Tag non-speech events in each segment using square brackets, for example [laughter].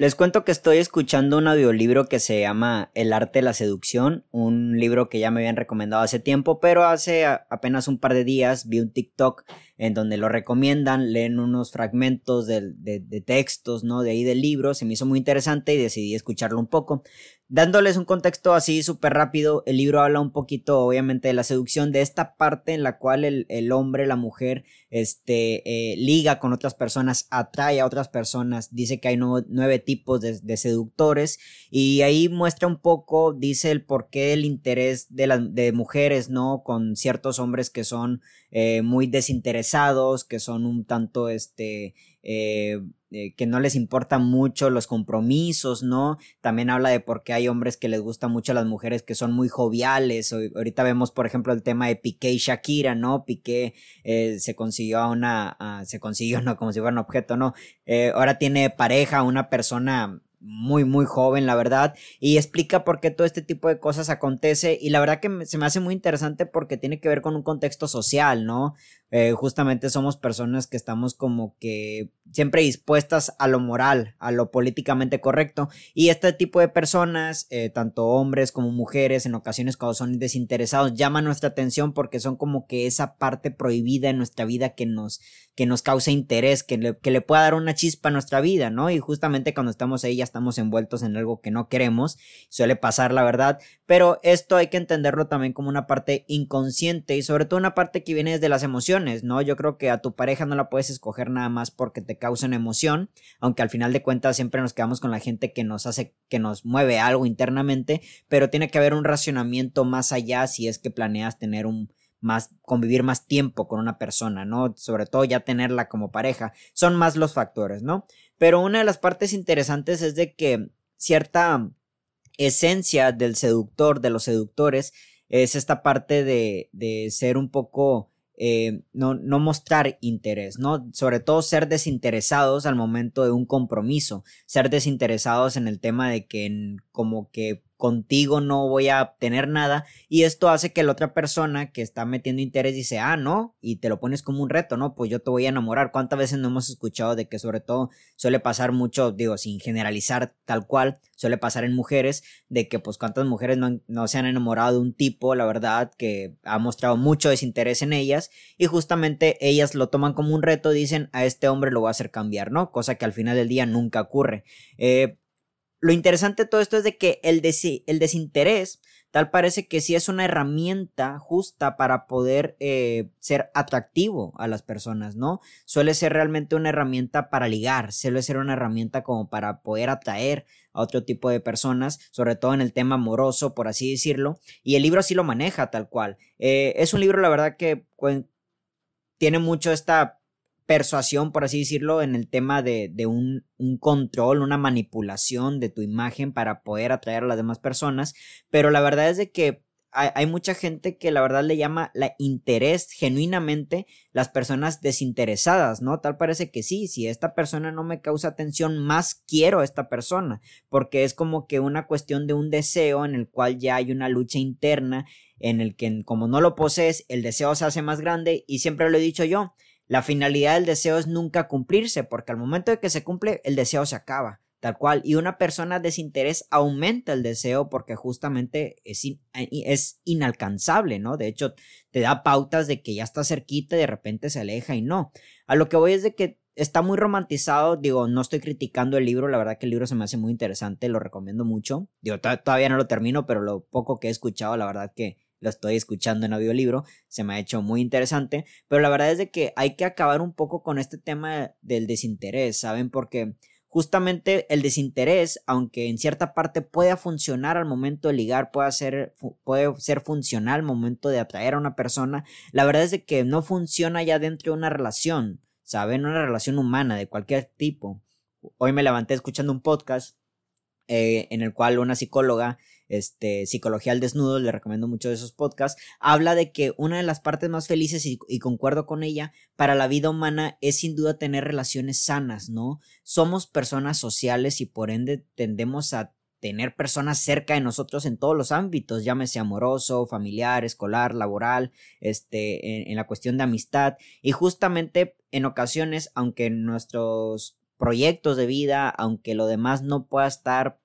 Les cuento que estoy escuchando un audiolibro que se llama El arte de la seducción, un libro que ya me habían recomendado hace tiempo, pero hace apenas un par de días vi un TikTok en donde lo recomiendan, leen unos fragmentos de, de, textos, ¿no? De ahí del libro, se me hizo muy interesante y decidí escucharlo un poco. Dándoles un contexto así súper rápido, el libro habla un poquito, obviamente, de la seducción, de esta parte en la cual el, el hombre, la mujer, este, eh, liga con otras personas, atrae a otras personas, dice que hay nueve tipos de, seductores y ahí muestra un poco, dice el por qué el interés de las de mujeres, ¿no? Con ciertos hombres que son eh, muy desinteresados, que son un tanto, este, eh, eh, que no les importan mucho los compromisos, ¿no? También habla de por qué hay hombres que les gustan mucho a las mujeres que son muy joviales. ahorita vemos, por ejemplo, el tema de Piqué y Shakira, ¿no? Piqué se consiguió a una, se consiguió, [laughs] no como si fuera un objeto, ¿no? ahora tiene pareja, una persona muy, muy joven, la verdad, y explica por qué todo este tipo de cosas acontece, y la verdad que se me hace muy interesante porque tiene que ver con un contexto social, ¿no? Eh, justamente somos personas que estamos como que siempre dispuestas a lo moral, a lo políticamente correcto. Y este tipo de personas, eh, tanto hombres como mujeres, en ocasiones cuando son desinteresados, llaman nuestra atención porque son como que esa parte prohibida en nuestra vida que nos, que nos causa interés, que le, que le pueda dar una chispa a nuestra vida, ¿no? Y justamente cuando estamos ahí ya estamos envueltos en algo que no queremos, suele pasar la verdad, pero esto hay que entenderlo también como una parte inconsciente y sobre todo una parte que viene desde las emociones ¿no? Yo creo que a tu pareja no la puedes escoger nada más porque te causa una emoción, aunque al final de cuentas siempre nos quedamos con la gente que nos hace, que nos mueve algo internamente, pero tiene que haber un racionamiento más allá si es que planeas tener un más convivir más tiempo con una persona, ¿no? Sobre todo ya tenerla como pareja, son más los factores, ¿no? Pero una de las partes interesantes es de que cierta esencia del seductor, de los seductores, es esta parte de, de ser un poco eh, no, no mostrar interés, ¿no? Sobre todo ser desinteresados al momento de un compromiso, ser desinteresados en el tema de que como que contigo no voy a tener nada y esto hace que la otra persona que está metiendo interés dice, ah, no, y te lo pones como un reto, ¿no? Pues yo te voy a enamorar. ¿Cuántas veces no hemos escuchado de que sobre todo suele pasar mucho, digo, sin generalizar tal cual, suele pasar en mujeres, de que pues cuántas mujeres no, no se han enamorado de un tipo, la verdad, que ha mostrado mucho desinterés en ellas y justamente ellas lo toman como un reto, dicen, a este hombre lo voy a hacer cambiar, ¿no? Cosa que al final del día nunca ocurre. Eh, lo interesante de todo esto es de que el, el desinterés tal parece que sí es una herramienta justa para poder eh, ser atractivo a las personas, ¿no? Suele ser realmente una herramienta para ligar, suele ser una herramienta como para poder atraer a otro tipo de personas, sobre todo en el tema amoroso, por así decirlo, y el libro así lo maneja tal cual. Eh, es un libro, la verdad, que tiene mucho esta persuasión, por así decirlo, en el tema de, un, control, una manipulación de tu imagen para poder atraer a las demás personas, pero la verdad es de que hay, mucha gente que la verdad le llama la interés genuinamente las personas desinteresadas, ¿no? Tal parece que sí, si esta persona no me causa atención, más quiero a esta persona, porque es como que una cuestión de un deseo en el cual ya hay una lucha interna en el que como no lo posees, el deseo se hace más grande y siempre lo he dicho yo, la finalidad del deseo es nunca cumplirse, porque al momento de que se cumple, el deseo se acaba, tal cual. Y una persona desinterés aumenta el deseo porque justamente es, eh, es inalcanzable, ¿no? De hecho, te da pautas de que ya está cerquita y de repente se aleja y no. A lo que voy es de que está muy romantizado, digo, no estoy criticando el libro, la verdad que el libro se me hace muy interesante, lo recomiendo mucho. Digo, todavía no lo termino, pero lo poco que he escuchado, la verdad que lo estoy escuchando en audiolibro, se me ha hecho muy interesante, pero la verdad es de que hay que acabar un poco con este tema del desinterés, ¿saben? Porque justamente el desinterés, aunque en cierta parte pueda funcionar al momento de ligar, puede ser, puede ser funcional al momento de atraer a una persona, la verdad es de que no funciona ya dentro de una relación, ¿saben? Una relación humana de cualquier tipo. Hoy me levanté escuchando un podcast eh, en el cual una psicóloga este, Psicología al Desnudo, le recomiendo mucho de esos podcasts, habla de que una de las partes más felices, y, concuerdo con ella, para la vida humana es sin duda tener relaciones sanas, ¿no? Somos personas sociales y por ende tendemos a tener personas cerca de nosotros en todos los ámbitos, llámese amoroso, familiar, escolar, laboral, este, en, en la cuestión de amistad. Y justamente en ocasiones, aunque nuestros proyectos de vida, aunque lo demás no pueda estar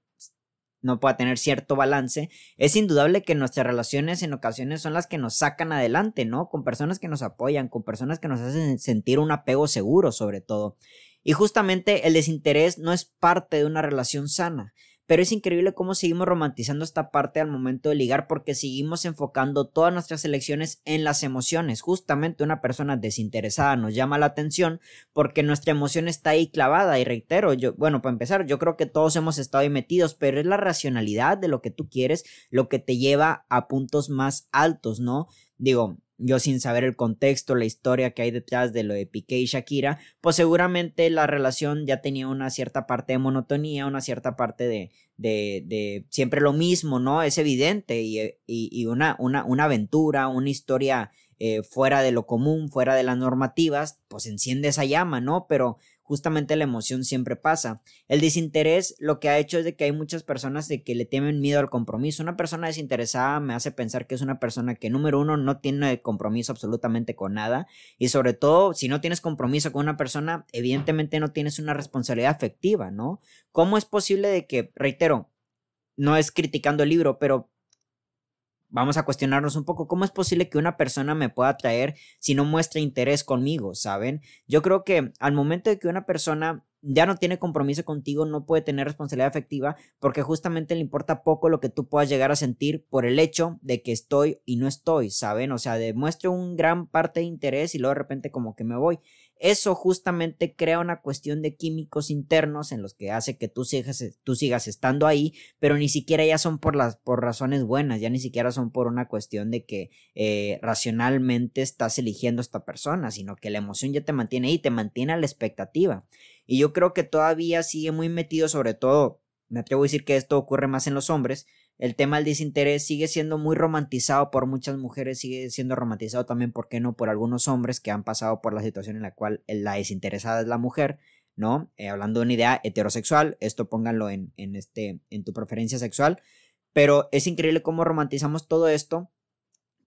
no pueda tener cierto balance, es indudable que nuestras relaciones en ocasiones son las que nos sacan adelante, ¿no? Con personas que nos apoyan, con personas que nos hacen sentir un apego seguro sobre todo. Y justamente el desinterés no es parte de una relación sana. Pero es increíble cómo seguimos romantizando esta parte al momento de ligar porque seguimos enfocando todas nuestras elecciones en las emociones. Justamente una persona desinteresada nos llama la atención porque nuestra emoción está ahí clavada. Y reitero, yo, bueno, para empezar, yo creo que todos hemos estado ahí metidos, pero es la racionalidad de lo que tú quieres lo que te lleva a puntos más altos, ¿no? Digo, yo sin saber el contexto, la historia que hay detrás de lo de Piqué y Shakira, pues seguramente la relación ya tenía una cierta parte de monotonía, una cierta parte de, de, de siempre lo mismo, ¿no? Es evidente y, y, y una, una, una aventura, una historia eh, fuera de lo común, fuera de las normativas, pues enciende esa llama, ¿no? Pero justamente la emoción siempre pasa. El desinterés lo que ha hecho es de que hay muchas personas de que le temen miedo al compromiso. Una persona desinteresada me hace pensar que es una persona que número uno no tiene compromiso absolutamente con nada y sobre todo si no tienes compromiso con una persona evidentemente no tienes una responsabilidad afectiva, ¿no? ¿Cómo es posible de que, reitero, no es criticando el libro, pero vamos a cuestionarnos un poco cómo es posible que una persona me pueda atraer si no muestra interés conmigo, ¿saben? Yo creo que al momento de que una persona ya no tiene compromiso contigo, no puede tener responsabilidad afectiva porque justamente le importa poco lo que tú puedas llegar a sentir por el hecho de que estoy y no estoy, ¿saben? O sea, demuestro un gran parte de interés y luego de repente como que me voy. Eso justamente crea una cuestión de químicos internos en los que hace que tú sigas, tú sigas estando ahí, pero ni siquiera ya son por, las, por razones buenas, ya ni siquiera son por una cuestión de que eh, racionalmente estás eligiendo a esta persona, sino que la emoción ya te mantiene ahí, te mantiene a la expectativa. Y yo creo que todavía sigue muy metido, sobre todo, me atrevo a decir que esto ocurre más en los hombres, el tema del desinterés sigue siendo muy romantizado por muchas mujeres, sigue siendo romantizado también, ¿por qué no?, por algunos hombres que han pasado por la situación en la cual la desinteresada es la mujer, ¿no? Eh, hablando de una idea heterosexual, esto pónganlo en, en, este, en tu preferencia sexual, pero es increíble cómo romantizamos todo esto,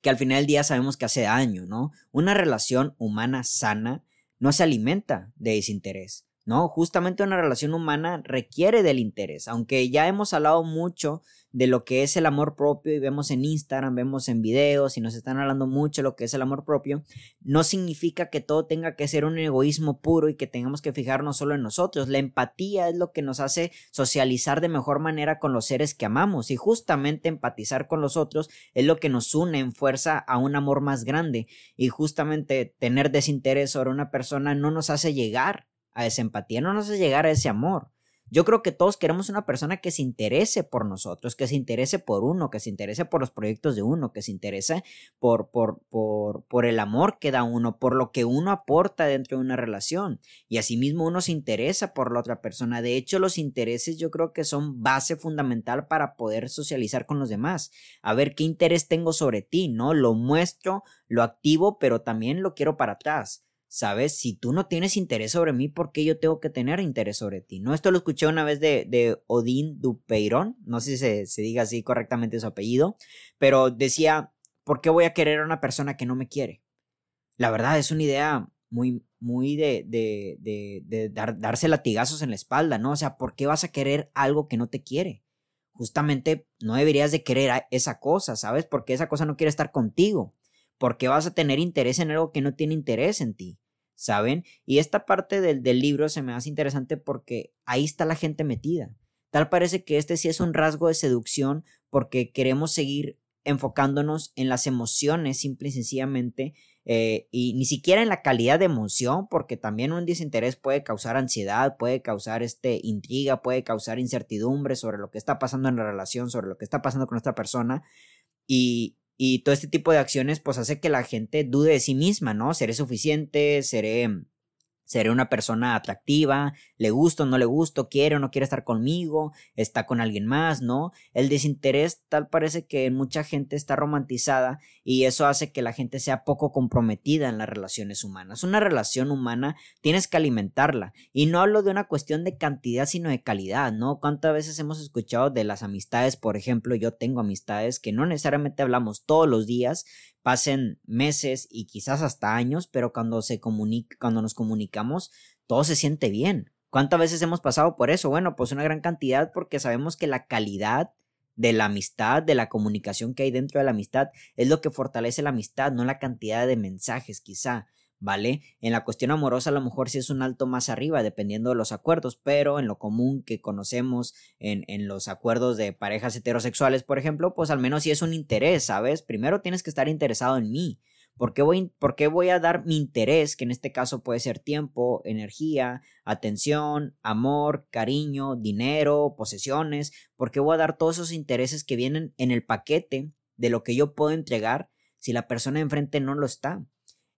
que al final del día sabemos que hace daño, ¿no? Una relación humana sana no se alimenta de desinterés. ¿No? Justamente una relación humana requiere del interés, aunque ya hemos hablado mucho de lo que es el amor propio y vemos en Instagram, vemos en videos y nos están hablando mucho de lo que es el amor propio, no significa que todo tenga que ser un egoísmo puro y que tengamos que fijarnos solo en nosotros. La empatía es lo que nos hace socializar de mejor manera con los seres que amamos y justamente empatizar con los otros es lo que nos une en fuerza a un amor más grande y justamente tener desinterés sobre una persona no nos hace llegar a esa empatía, no nos hace llegar a ese amor. Yo creo que todos queremos una persona que se interese por nosotros, que se interese por uno, que se interese por los proyectos de uno, que se interese por, por, por, por el amor que da uno, por lo que uno aporta dentro de una relación. Y asimismo uno se interesa por la otra persona. De hecho, los intereses yo creo que son base fundamental para poder socializar con los demás. A ver qué interés tengo sobre ti, ¿no? Lo muestro, lo activo, pero también lo quiero para atrás. ¿Sabes? Si tú no tienes interés sobre mí, ¿por qué yo tengo que tener interés sobre ti? No, esto lo escuché una vez de, de Odín Dupeyron, no sé si se, se, diga así correctamente su apellido, pero decía, ¿por qué voy a querer a una persona que no me quiere? La verdad es una idea muy, muy de, de, de, de dar, darse latigazos en la espalda, ¿no? O sea, ¿por qué vas a querer algo que no te quiere? Justamente no deberías de querer esa cosa, ¿sabes? Porque esa cosa no quiere estar contigo porque vas a tener interés en algo que no tiene interés en ti, ¿saben? Y esta parte del, del libro se me hace interesante porque ahí está la gente metida. Tal parece que este sí es un rasgo de seducción porque queremos seguir enfocándonos en las emociones simple y sencillamente eh, y ni siquiera en la calidad de emoción porque también un desinterés puede causar ansiedad, puede causar este intriga, puede causar incertidumbre sobre lo que está pasando en la relación, sobre lo que está pasando con esta persona y, y todo este tipo de acciones pues hace que la gente dude de sí misma, ¿no? Seré suficiente, seré seré una persona atractiva, le gusto o no le gusto, quiere o no quiere estar conmigo, está con alguien más, ¿no? El desinterés tal parece que mucha gente está romantizada y eso hace que la gente sea poco comprometida en las relaciones humanas. Una relación humana tienes que alimentarla y no hablo de una cuestión de cantidad sino de calidad, ¿no? ¿Cuántas veces hemos escuchado de las amistades, por ejemplo, yo tengo amistades que no necesariamente hablamos todos los días, pasen meses y quizás hasta años, pero cuando se comunica, cuando nos comunicamos, todo se siente bien. ¿Cuántas veces hemos pasado por eso? Bueno, pues una gran cantidad porque sabemos que la calidad de la amistad, de la comunicación que hay dentro de la amistad, es lo que fortalece la amistad, no la cantidad de mensajes quizá. ¿Vale? En la cuestión amorosa a lo mejor sí es un alto más arriba, dependiendo de los acuerdos, pero en lo común que conocemos en, en, los acuerdos de parejas heterosexuales, por ejemplo, pues al menos sí es un interés, ¿sabes? Primero tienes que estar interesado en mí. ¿Por qué, voy, ¿Por qué voy a dar mi interés, que en este caso puede ser tiempo, energía, atención, amor, cariño, dinero, posesiones? ¿Por qué voy a dar todos esos intereses que vienen en el paquete de lo que yo puedo entregar si la persona enfrente no lo está?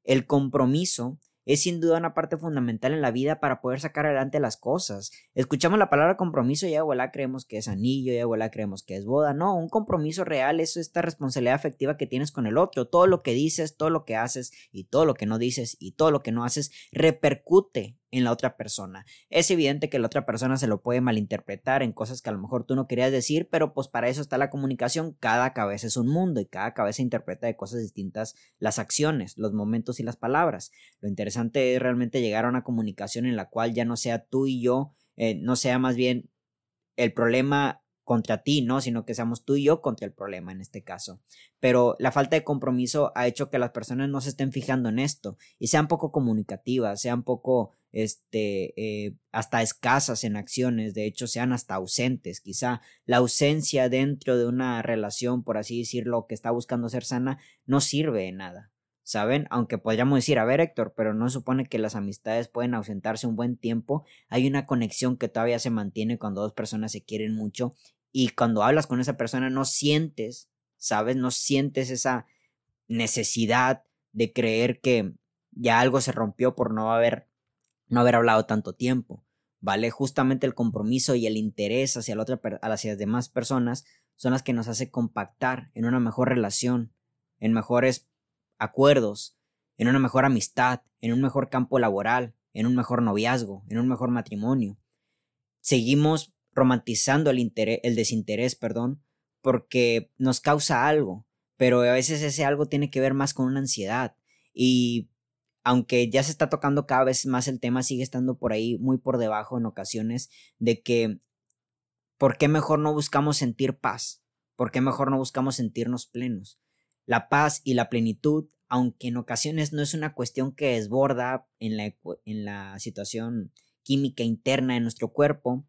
El compromiso es sin duda una parte fundamental en la vida para poder sacar adelante las cosas. Escuchamos la palabra compromiso y ya creemos que es anillo, ya creemos que es boda. No, un compromiso real es esta responsabilidad afectiva que tienes con el otro. Todo lo que dices, todo lo que haces y todo lo que no dices y todo lo que no haces repercute en la otra persona. Es evidente que la otra persona se lo puede malinterpretar en cosas que a lo mejor tú no querías decir, pero pues para eso está la comunicación. Cada cabeza es un mundo y cada cabeza interpreta de cosas distintas las acciones, los momentos y las palabras. Lo interesante es realmente llegar a una comunicación en la cual ya no sea tú y yo, eh, no sea más bien el problema contra ti, ¿no? Sino que seamos tú y yo contra el problema en este caso. Pero la falta de compromiso ha hecho que las personas no se estén fijando en esto y sean poco comunicativas, sean poco, este, eh, hasta escasas en acciones, de hecho sean hasta ausentes. Quizá la ausencia dentro de una relación, por así decirlo, que está buscando ser sana, no sirve de nada. ¿saben? Aunque podríamos decir, a ver Héctor, pero no supone que las amistades pueden ausentarse un buen tiempo, hay una conexión que todavía se mantiene cuando dos personas se quieren mucho y cuando hablas con esa persona no sientes, ¿sabes? No sientes esa necesidad de creer que ya algo se rompió por no haber, no haber hablado tanto tiempo, ¿vale? Justamente el compromiso y el interés hacia, la otra, hacia las demás personas son las que nos hace compactar en una mejor relación, en mejores acuerdos, en una mejor amistad, en un mejor campo laboral, en un mejor noviazgo, en un mejor matrimonio. Seguimos romantizando el, interés, el desinterés, perdón, porque nos causa algo, pero a veces ese algo tiene que ver más con una ansiedad y aunque ya se está tocando cada vez más el tema, sigue estando por ahí muy por debajo en ocasiones de que ¿por qué mejor no buscamos sentir paz? ¿Por qué mejor no buscamos sentirnos plenos? La paz y la plenitud, aunque en ocasiones no es una cuestión que desborda en la, en la situación química interna de nuestro cuerpo,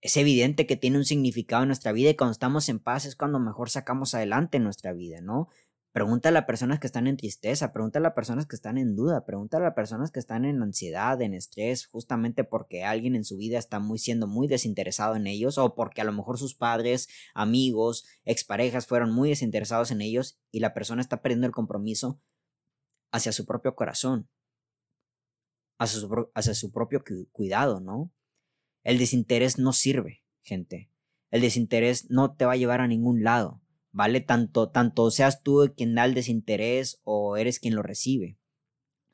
es evidente que tiene un significado en nuestra vida y cuando estamos en paz es cuando mejor sacamos adelante nuestra vida, ¿no? Pregúntale a personas que están en tristeza, pregúntale a personas que están en duda, pregúntale a personas que están en ansiedad, en estrés, justamente porque alguien en su vida está muy siendo muy desinteresado en ellos o porque a lo mejor sus padres, amigos, exparejas fueron muy desinteresados en ellos y la persona está perdiendo el compromiso hacia su propio corazón, hacia su propio cuidado, ¿no? El desinterés no sirve, gente. El desinterés no te va a llevar a ningún lado, ¿vale? Tanto, tanto seas tú quien da el desinterés o eres quien lo recibe,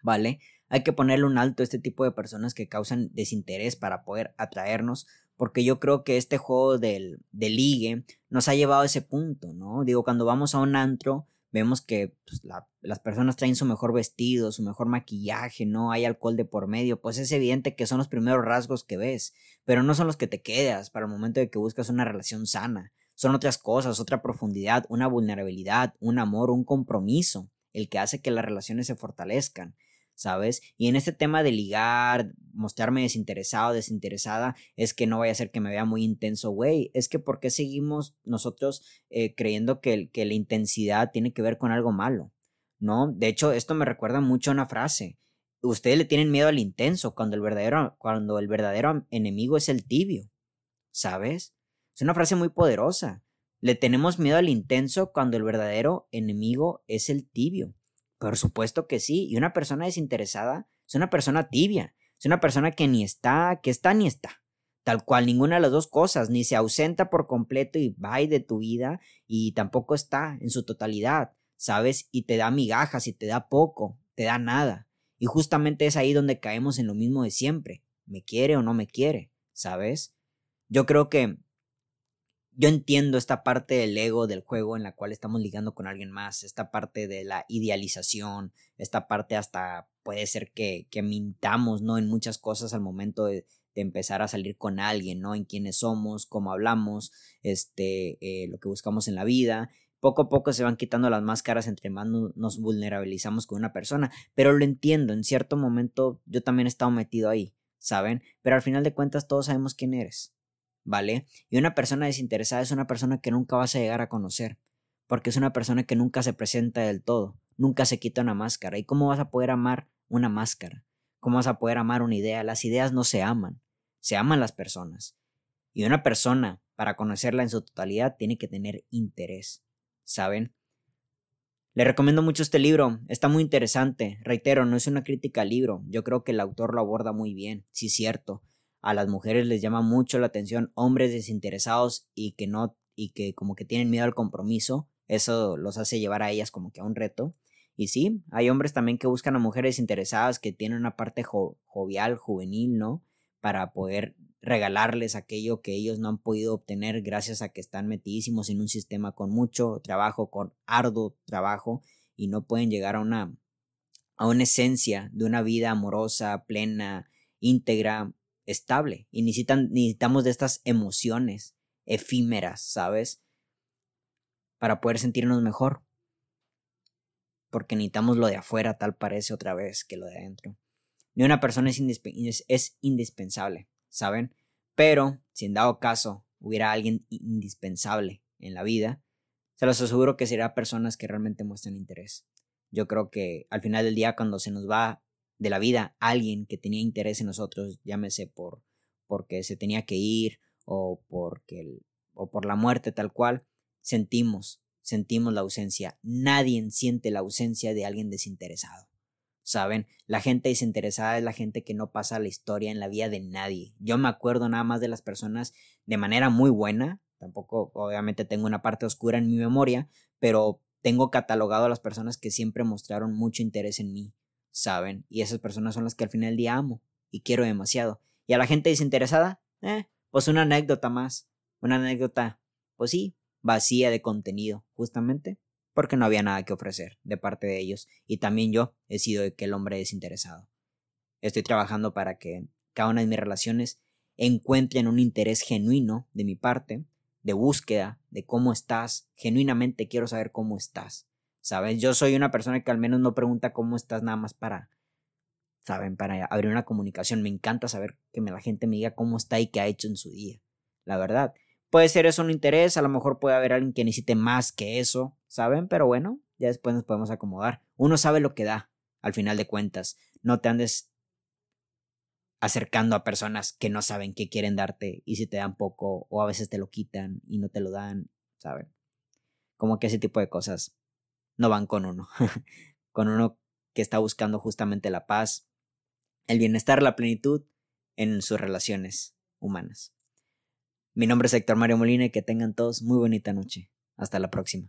¿vale? Hay que ponerle un alto a este tipo de personas que causan desinterés para poder atraernos, porque yo creo que este juego del, del ligue nos ha llevado a ese punto, ¿no? Digo, cuando vamos a un antro, vemos que pues, las personas traen su mejor vestido, su mejor maquillaje, no hay alcohol de por medio, pues es evidente que son los primeros rasgos que ves, pero no son los que te quedas para el momento de que buscas una relación sana. Son otras cosas, otra profundidad, una vulnerabilidad, un amor, un compromiso, el que hace que las relaciones se fortalezcan. ¿Sabes? Y en este tema de ligar, mostrarme desinteresado, desinteresada, es que no vaya a ser que me vea muy intenso, güey. Es que ¿por qué seguimos nosotros eh, creyendo que, que la intensidad tiene que ver con algo malo? ¿No? De hecho, esto me recuerda mucho a una frase. Ustedes le tienen miedo al intenso cuando el verdadero, cuando el verdadero enemigo es el tibio. ¿Sabes? Es una frase muy poderosa. Le tenemos miedo al intenso cuando el verdadero enemigo es el tibio. Por supuesto que sí. Y una persona desinteresada es una persona tibia. Es una persona que ni está, que está ni está. Tal cual, ninguna de las dos cosas, ni se ausenta por completo y va de tu vida, y tampoco está en su totalidad, ¿sabes? Y te da migajas y te da poco, te da nada. Y justamente es ahí donde caemos en lo mismo de siempre. ¿Me quiere o no me quiere? ¿Sabes? Yo creo que yo entiendo esta parte del ego del juego en la cual estamos ligando con alguien más, esta parte de la idealización, esta parte hasta puede ser que, mintamos, ¿no? En muchas cosas al momento de, de empezar a salir con alguien, ¿no? En quiénes somos, cómo hablamos, este, eh, lo que buscamos en la vida. Poco a poco se van quitando las máscaras entre más nos vulnerabilizamos con una persona. Pero lo entiendo, en cierto momento yo también he estado metido ahí, ¿saben? Pero al final de cuentas todos sabemos quién eres, ¿vale? Y una persona desinteresada es una persona que nunca vas a llegar a conocer, porque es una persona que nunca se presenta del todo, nunca se quita una máscara. ¿Y cómo vas a poder amar una máscara? ¿Cómo vas a poder amar una idea? Las ideas no se aman, se aman las personas. Y una persona, para conocerla en su totalidad, tiene que tener interés, ¿saben? Le recomiendo mucho este libro, está muy interesante. Reitero, no es una crítica al libro, yo creo que el autor lo aborda muy bien, sí cierto. A las mujeres les llama mucho la atención hombres desinteresados y que no y que como que tienen miedo al compromiso, eso los hace llevar a ellas como que a un reto. Y sí, hay hombres también que buscan a mujeres interesadas que tienen una parte jovial, juvenil, ¿no? Para poder regalarles aquello que ellos no han podido obtener gracias a que están metidísimos en un sistema con mucho trabajo, con arduo trabajo y no pueden llegar a una a una esencia de una vida amorosa, plena, íntegra, estable y necesitan necesitamos de estas emociones efímeras, ¿sabes? Para poder sentirnos mejor porque necesitamos lo de afuera, tal parece otra vez que lo de adentro. Ni una persona es, es indispensable, ¿saben? Pero si en dado caso hubiera alguien indispensable en la vida, se los aseguro que será personas que realmente muestren interés. Yo creo que al final del día, cuando se nos va de la vida alguien que tenía interés en nosotros, llámese por porque se tenía que ir o porque o por la muerte tal cual, sentimos sentimos la ausencia. Nadie siente la ausencia de alguien desinteresado. ¿Saben? La gente desinteresada es la gente que no pasa la historia en la vida de nadie. Yo me acuerdo nada más de las personas de manera muy buena. Tampoco, obviamente, tengo una parte oscura en mi memoria, pero tengo catalogado a las personas que siempre mostraron mucho interés en mí. ¿Saben? Y esas personas son las que al final del día amo y quiero demasiado. Y a la gente desinteresada, eh, pues una anécdota más. Una anécdota, pues sí, vacía de contenido, justamente porque no había nada que ofrecer de parte de ellos y también yo he sido aquel hombre desinteresado. Estoy trabajando para que cada una de mis relaciones encuentren un interés genuino de mi parte, de búsqueda de cómo estás, genuinamente quiero saber cómo estás. ¿Sabes? Yo soy una persona que al menos no pregunta cómo estás nada más para, ¿saben? Para abrir una comunicación. Me encanta saber que la gente me diga cómo está y qué ha hecho en su día. La verdad. Puede ser eso un interés, a lo mejor puede haber alguien que necesite más que eso, ¿saben? Pero bueno, ya después nos podemos acomodar. Uno sabe lo que da, al final de cuentas. No te andes acercando a personas que no saben qué quieren darte y si te dan poco o a veces te lo quitan y no te lo dan, ¿saben? Como que ese tipo de cosas no van con uno, [laughs] con uno que está buscando justamente la paz, el bienestar, la plenitud en sus relaciones humanas. Mi nombre es Héctor Mario Molina y que tengan todos muy bonita noche. Hasta la próxima.